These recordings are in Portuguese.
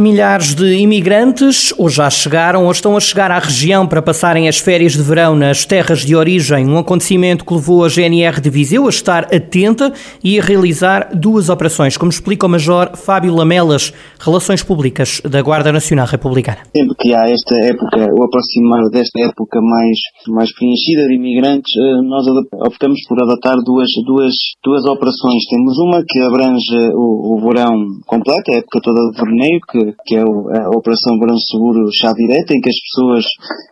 Milhares de imigrantes ou já chegaram ou estão a chegar à região para passarem as férias de verão nas terras de origem. Um acontecimento que levou a GNR de Viseu a estar atenta e a realizar duas operações, como explica o Major Fábio Lamelas, Relações Públicas da Guarda Nacional Republicana. Sempre que há esta época, o aproximar desta época mais, mais preenchida de imigrantes, eh, nós optamos por adotar duas, duas, duas operações. Temos uma que abrange o, o verão completo, a época toda de verneio, que que é a Operação Verão Seguro Chá Direta, em que as pessoas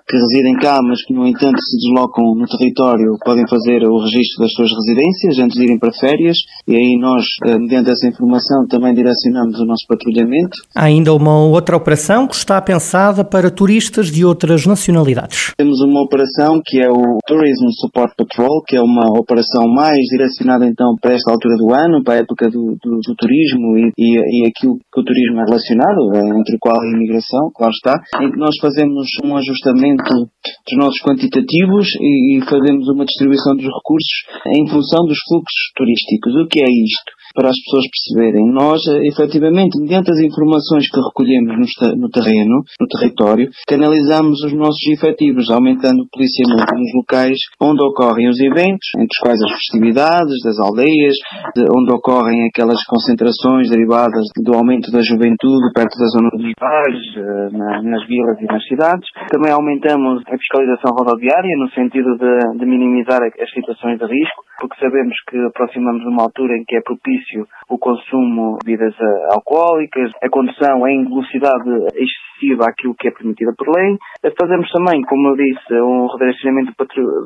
que residem cá, mas que no entanto se deslocam no território, podem fazer o registro das suas residências antes de irem para férias, e aí nós, eh, mediante essa informação, também direcionamos o nosso patrulhamento. Há ainda uma outra operação que está pensada para turistas de outras nacionalidades. Temos uma operação que é o Tourism Support Patrol, que é uma operação mais direcionada então para esta altura do ano, para a época do, do, do turismo e, e, e aquilo que o turismo é relacionado, entre qual a imigração, claro está, em que nós fazemos um ajustamento dos nossos quantitativos e fazemos uma distribuição dos recursos em função dos fluxos turísticos. O que é isto? Para as pessoas perceberem. Nós, eh, efetivamente, mediante as informações que recolhemos no, terreno, no território, canalizamos os nossos efetivos, aumentando o policiamento nos locais onde ocorrem os eventos, entre os quais as festividades das aldeias, onde ocorrem aquelas concentrações derivadas do aumento da juventude perto das zonas municipais, eh, nas vilas e nas cidades. Também aumentamos a fiscalização rodoviária no sentido de, de minimizar as situações de risco, porque sabemos que aproximamos uma altura em que é propício o consumo de bebidas eh, alcoólicas, a condução em velocidade excessiva àquilo que é permitida por lei. Fazemos também, como eu disse, um redirecionamento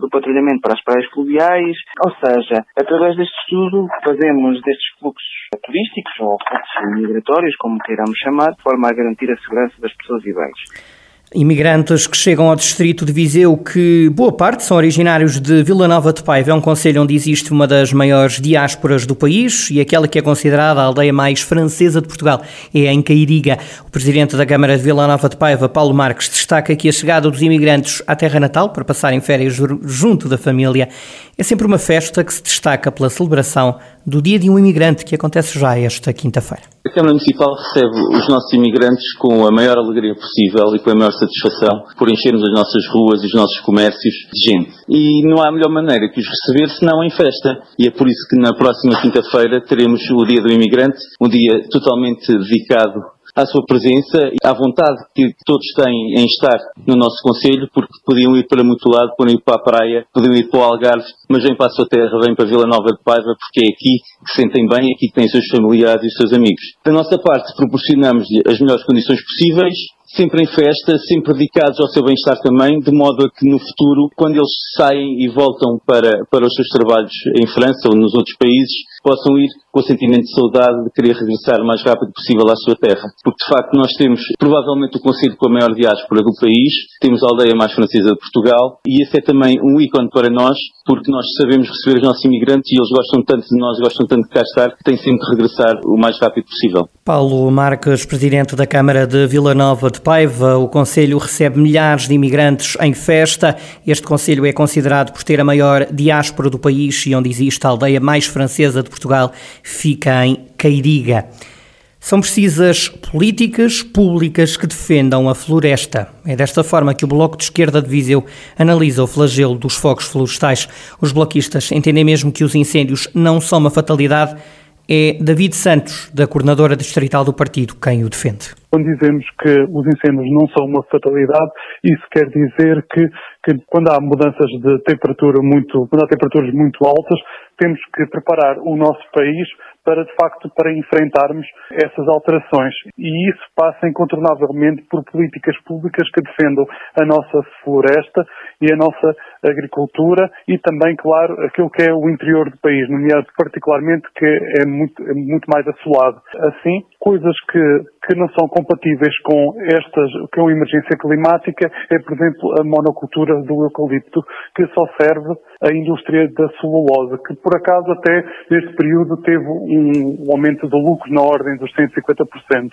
do patrulhamento para as praias fluviais, ou seja, através deste estudo fazemos destes fluxos turísticos ou fluxos migratórios, como queiramos chamar, de forma a garantir a segurança das pessoas e bens. Imigrantes que chegam ao distrito de Viseu, que boa parte são originários de Vila Nova de Paiva, é um conselho onde existe uma das maiores diásporas do país e aquela que é considerada a aldeia mais francesa de Portugal é em Cairiga. O presidente da Câmara de Vila Nova de Paiva, Paulo Marques, destaca que a chegada dos imigrantes à terra natal para passarem férias junto da família é sempre uma festa que se destaca pela celebração do Dia de um Imigrante, que acontece já esta quinta-feira. A Câmara Municipal recebe os nossos imigrantes com a maior alegria possível e com a maior satisfação por enchermos as nossas ruas e os nossos comércios de gente. E não há melhor maneira que os receber senão em festa. E é por isso que na próxima quinta-feira teremos o Dia do Imigrante, um dia totalmente dedicado à sua presença e à vontade que todos têm em estar no nosso Conselho, porque podiam ir para muito lado, podiam ir para a praia, podiam ir para o Algarve, mas vêm para a sua terra, vêm para Vila Nova de Paiva, porque é aqui que se sentem bem, é aqui que têm os seus familiares e os seus amigos. Da nossa parte, proporcionamos as melhores condições possíveis, sempre em festa, sempre dedicados ao seu bem-estar também, de modo a que no futuro, quando eles saem e voltam para, para os seus trabalhos em França ou nos outros países, possam ir com o sentimento de saudade de querer regressar o mais rápido possível à sua terra. Porque de facto nós temos provavelmente o conselho com a maior diáspora do país, temos a aldeia mais francesa de Portugal e esse é também um ícone para nós, porque nós sabemos receber os nossos imigrantes e eles gostam tanto de nós, gostam tanto de cá estar, que têm sempre de regressar o mais rápido possível. Paulo Marques, presidente da Câmara de Vila Nova de Paiva, o Conselho recebe milhares de imigrantes em festa. Este Conselho é considerado por ter a maior diáspora do país e onde existe a aldeia mais francesa de Portugal fica em Cairiga. São precisas políticas públicas que defendam a floresta. É desta forma que o Bloco de Esquerda de Viseu analisa o flagelo dos fogos florestais. Os bloquistas entendem mesmo que os incêndios não são uma fatalidade. É David Santos, da coordenadora distrital do partido, quem o defende. Quando dizemos que os incêndios não são uma fatalidade, isso quer dizer que, que quando há mudanças de temperatura muito, quando há temperaturas muito altas, temos que preparar o nosso país para, de facto, para enfrentarmos essas alterações. E isso passa incontornavelmente por políticas públicas que defendam a nossa floresta e a nossa agricultura e também, claro, aquilo que é o interior do país, nomeado particularmente que é muito, é muito mais assolado. Assim, coisas que, que não são compatíveis com estas, que é uma emergência climática, é, por exemplo, a monocultura do eucalipto, que só serve à indústria da celulose, que por acaso até neste período teve um aumento de lucro na ordem dos 150%.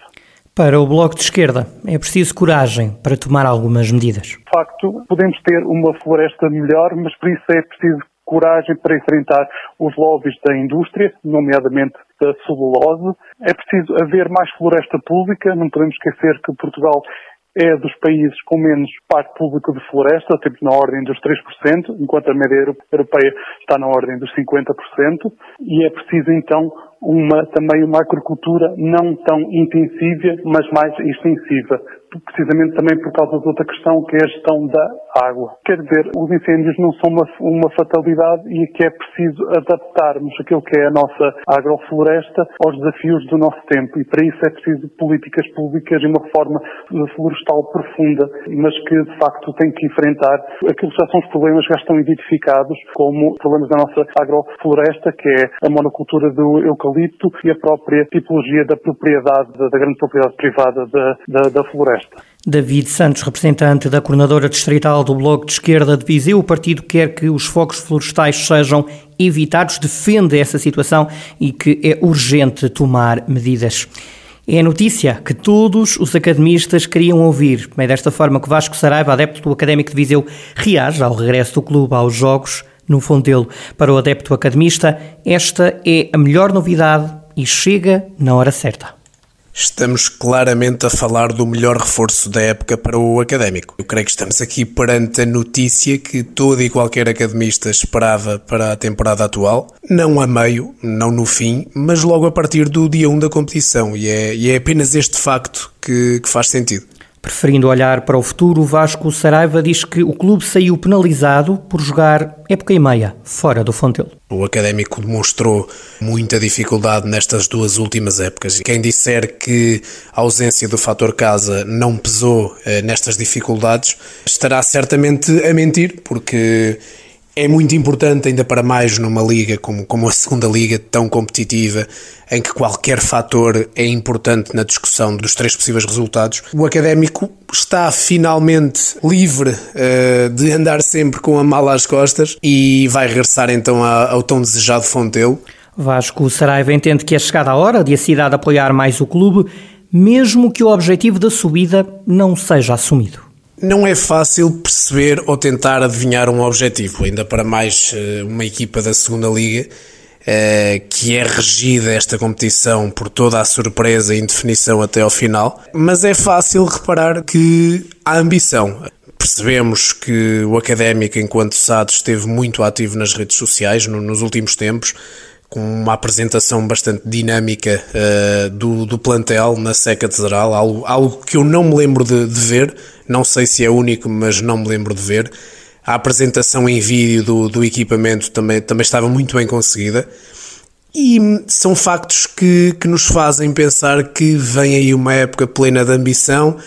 Para o Bloco de Esquerda, é preciso coragem para tomar algumas medidas. De facto, podemos ter uma floresta melhor, mas por isso é preciso coragem para enfrentar os lobbies da indústria, nomeadamente da celulose. É preciso haver mais floresta pública, não podemos esquecer que Portugal é dos países com menos parque público de floresta, temos na ordem dos 3%, enquanto a média europeia está na ordem dos 50%, e é preciso então uma, também uma agricultura não tão intensiva, mas mais extensiva, precisamente também por causa de outra questão que é a gestão da água. Quer dizer, os incêndios não são uma, uma fatalidade e que é preciso adaptarmos aquilo que é a nossa agrofloresta aos desafios do nosso tempo e para isso é preciso políticas públicas e uma reforma florestal profunda, mas que de facto tem que enfrentar aquilo que já são os problemas que já estão identificados como problemas da nossa agrofloresta, que é a monocultura do eucalipto e a própria tipologia da propriedade, da grande propriedade privada da, da, da floresta. David Santos, representante da coordenadora distrital do Bloco de Esquerda de Viseu, o partido quer que os focos florestais sejam evitados, defende essa situação e que é urgente tomar medidas. É a notícia que todos os academistas queriam ouvir. É desta forma que Vasco Saraiva, adepto do Académico de Viseu, reage ao regresso do clube aos Jogos no Fontelo. Para o adepto academista, esta é a melhor novidade e chega na hora certa. Estamos claramente a falar do melhor reforço da época para o académico. Eu creio que estamos aqui perante a notícia que todo e qualquer academista esperava para a temporada atual. Não a meio, não no fim, mas logo a partir do dia 1 da competição. E é, e é apenas este facto que, que faz sentido. Preferindo olhar para o futuro, Vasco Saraiva diz que o clube saiu penalizado por jogar época e meia fora do Fontelo. O Académico demonstrou muita dificuldade nestas duas últimas épocas. Quem disser que a ausência do fator casa não pesou eh, nestas dificuldades estará certamente a mentir, porque é muito importante, ainda para mais numa liga como, como a segunda liga, tão competitiva, em que qualquer fator é importante na discussão dos três possíveis resultados. O académico está finalmente livre uh, de andar sempre com a mala às costas e vai regressar então ao tão desejado Fontelo. Vasco Saraiva entende que é chegada a hora de a cidade apoiar mais o clube, mesmo que o objetivo da subida não seja assumido. Não é fácil perceber ou tentar adivinhar um objetivo, ainda para mais eh, uma equipa da segunda liga eh, que é regida esta competição por toda a surpresa e indefinição até ao final, mas é fácil reparar que há ambição. Percebemos que o académico, enquanto SAD, esteve muito ativo nas redes sociais nos últimos tempos, com uma apresentação bastante dinâmica uh, do, do plantel na Seca Catedral, algo, algo que eu não me lembro de, de, ver, não sei se é único, mas não me lembro de ver. A apresentação em vídeo do, do equipamento também, também estava muito bem conseguida. E são factos que, que nos fazem pensar que vem aí uma época plena de ambição,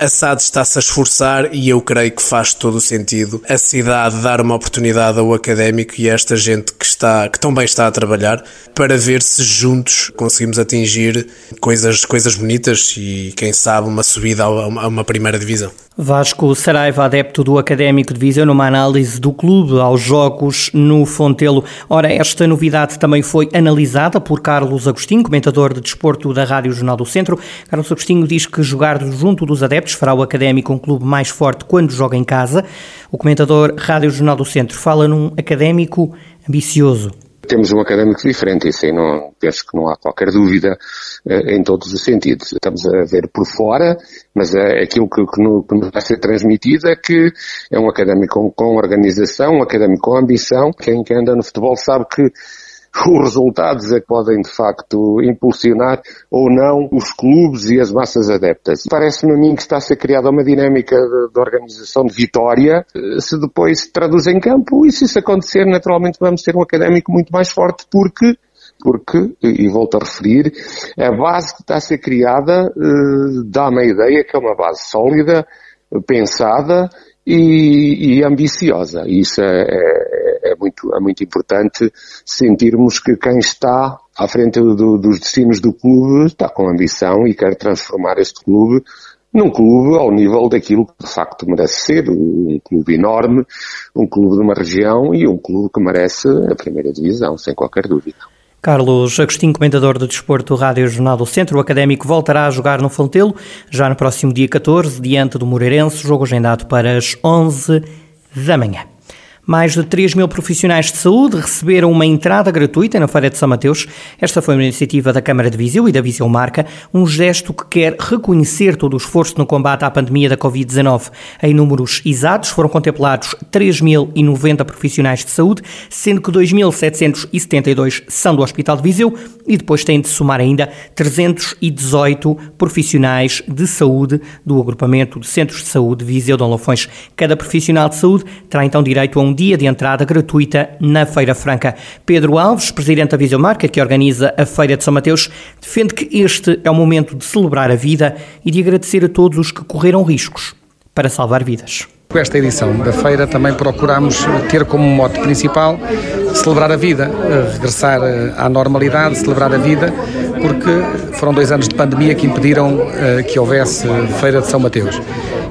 a SAD está-se a esforçar e eu creio que faz todo o sentido a cidade dar uma oportunidade ao académico e a esta gente que, está, que também está a trabalhar para ver se juntos conseguimos atingir coisas, coisas bonitas e, quem sabe, uma subida a uma, a uma primeira divisão. Vasco Saraiva, adepto do Académico de Viseu, numa análise do clube aos jogos no Fontelo. Ora, esta novidade também foi analisada por Carlos Agostinho, comentador de desporto da Rádio Jornal do Centro. Carlos Agostinho diz que jogar junto dos adeptos fará o Académico um clube mais forte quando joga em casa. O comentador Rádio Jornal do Centro fala num Académico ambicioso temos um académico diferente, isso aí não, penso que não há qualquer dúvida eh, em todos os sentidos. Estamos a ver por fora, mas é aquilo que, que, no, que nos vai ser transmitido é que é um académico com, com organização, um académico com ambição. Quem, quem anda no futebol sabe que os resultados é que podem de facto impulsionar ou não os clubes e as massas adeptas. Parece-me a mim que está a ser criada uma dinâmica de, de, organização de vitória, eh, se depois se traduz em campo e se isso acontecer naturalmente vamos ter um académico muito mais forte porque porque, e volto a referir, a base que está a ser criada eh, dá-me a ideia que é uma base sólida, pensada e, e ambiciosa. Isso é, é, é, muito, é muito importante sentirmos que quem está à frente do, dos destinos do clube está com ambição e quer transformar este clube num clube ao nível daquilo que de facto merece ser, um clube enorme, um clube de uma região e um clube que merece a primeira divisão, sem qualquer dúvida. Carlos Agostinho, comentador do desporto Rádio Jornal do Centro, o académico voltará a jogar no Fontelo já no próximo dia 14, diante do Moreirense, jogo agendado para as 11 da manhã. Mais de 3 mil profissionais de saúde receberam uma entrada gratuita na Feira de São Mateus. Esta foi uma iniciativa da Câmara de Viseu e da Viseu Marca, um gesto que quer reconhecer todo o esforço no combate à pandemia da Covid-19. Em números exatos, foram contemplados 3.090 profissionais de saúde, sendo que 2.772 são do Hospital de Viseu e depois têm de somar ainda 318 profissionais de saúde do agrupamento de Centros de Saúde Viseu Dom Lafões. Cada profissional de saúde terá então direito a um dia de entrada gratuita na Feira Franca. Pedro Alves, presidente da Viseu Marca, que organiza a Feira de São Mateus, defende que este é o momento de celebrar a vida e de agradecer a todos os que correram riscos para salvar vidas. Com esta edição da feira também procuramos ter como mote principal celebrar a vida, regressar à normalidade, celebrar a vida, porque foram dois anos de pandemia que impediram eh, que houvesse Feira de São Mateus.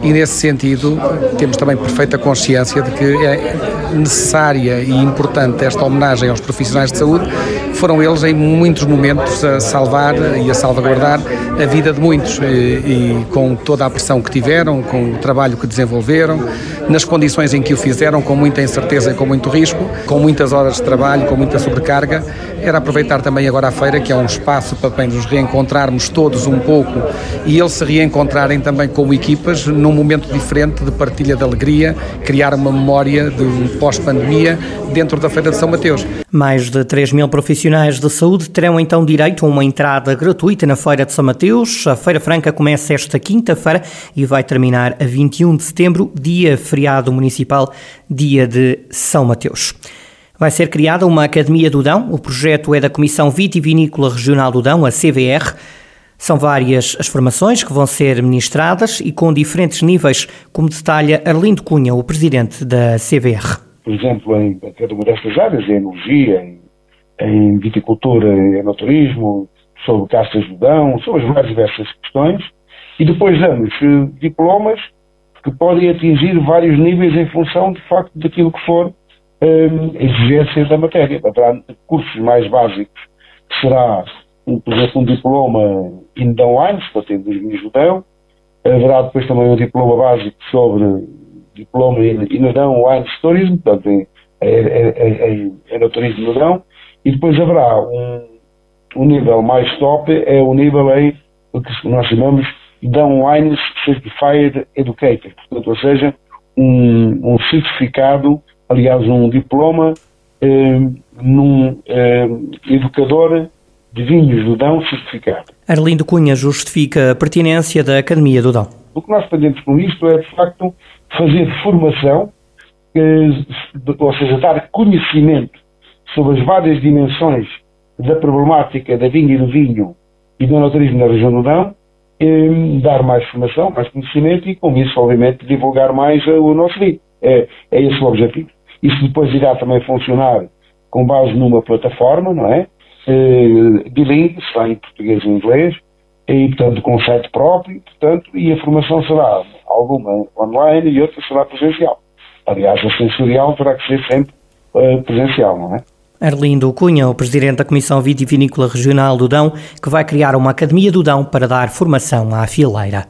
E nesse sentido, temos também perfeita consciência de que é necessária e importante esta homenagem aos profissionais de saúde. Foram eles, em muitos momentos, a salvar e a salvaguardar a vida de muitos, e, e com toda a pressão que tiveram, com o trabalho que desenvolveram, nas condições em que o fizeram, com muita incerteza e com muito risco, com muitas horas de trabalho, com muita sobrecarga. Era aproveitar também agora a feira, que é um espaço para bem nos reencontrarmos todos um pouco e eles se reencontrarem também como equipas num momento diferente de partilha de alegria, criar uma memória de um pós-pandemia dentro da Feira de São Mateus. Mais de 3 mil profissionais de saúde terão então direito a uma entrada gratuita na Feira de São Mateus. A Feira Franca começa esta quinta-feira e vai terminar a 21 de setembro, dia feriado municipal, dia de São Mateus. Vai ser criada uma Academia do Dão. O projeto é da Comissão Vitivinícola Regional do Dão, a CVR. São várias as formações que vão ser ministradas e com diferentes níveis, como detalha Arlindo Cunha, o presidente da CVR. Por exemplo, em cada uma destas áreas, em energia, em, em viticultura, em enoturismo, sobre castas de Dão, sobre as mais diversas questões, e depois damos diplomas que podem atingir vários níveis em função, de facto, daquilo que for um, exigências da matéria. Haverá cursos mais básicos, que será, por exemplo, um diploma in Dão Wines, para ter do Dão. Haverá depois também um diploma básico sobre diploma in Dão Wines Tourism, portanto, em, em, em, turismo no Dão. E depois haverá um, um nível mais top, é o nível em o que nós chamamos Dão Wines Certified Educator, portanto, ou seja, um, um certificado aliás, um diploma eh, num eh, educador de vinhos do Dão certificado. Arlindo Cunha justifica a pertinência da Academia do Dão. O que nós pretendemos com isto é, de facto, fazer formação, ou seja, dar conhecimento sobre as várias dimensões da problemática da vinha e do vinho e do naturismo na região do Dão, eh, dar mais formação, mais conhecimento e, com isso, obviamente, divulgar mais o nosso vinho. É, é esse o objetivo. Isso depois irá também funcionar com base numa plataforma, não é? Eh, bilingue, será em português e inglês, e portanto com site próprio, portanto, e a formação será alguma online e outra será presencial. Aliás, a sensorial terá que ser sempre uh, presencial, não é? Arlindo Cunha, o presidente da Comissão Vitivinícola Regional do Dão, que vai criar uma Academia do Dão para dar formação à fileira.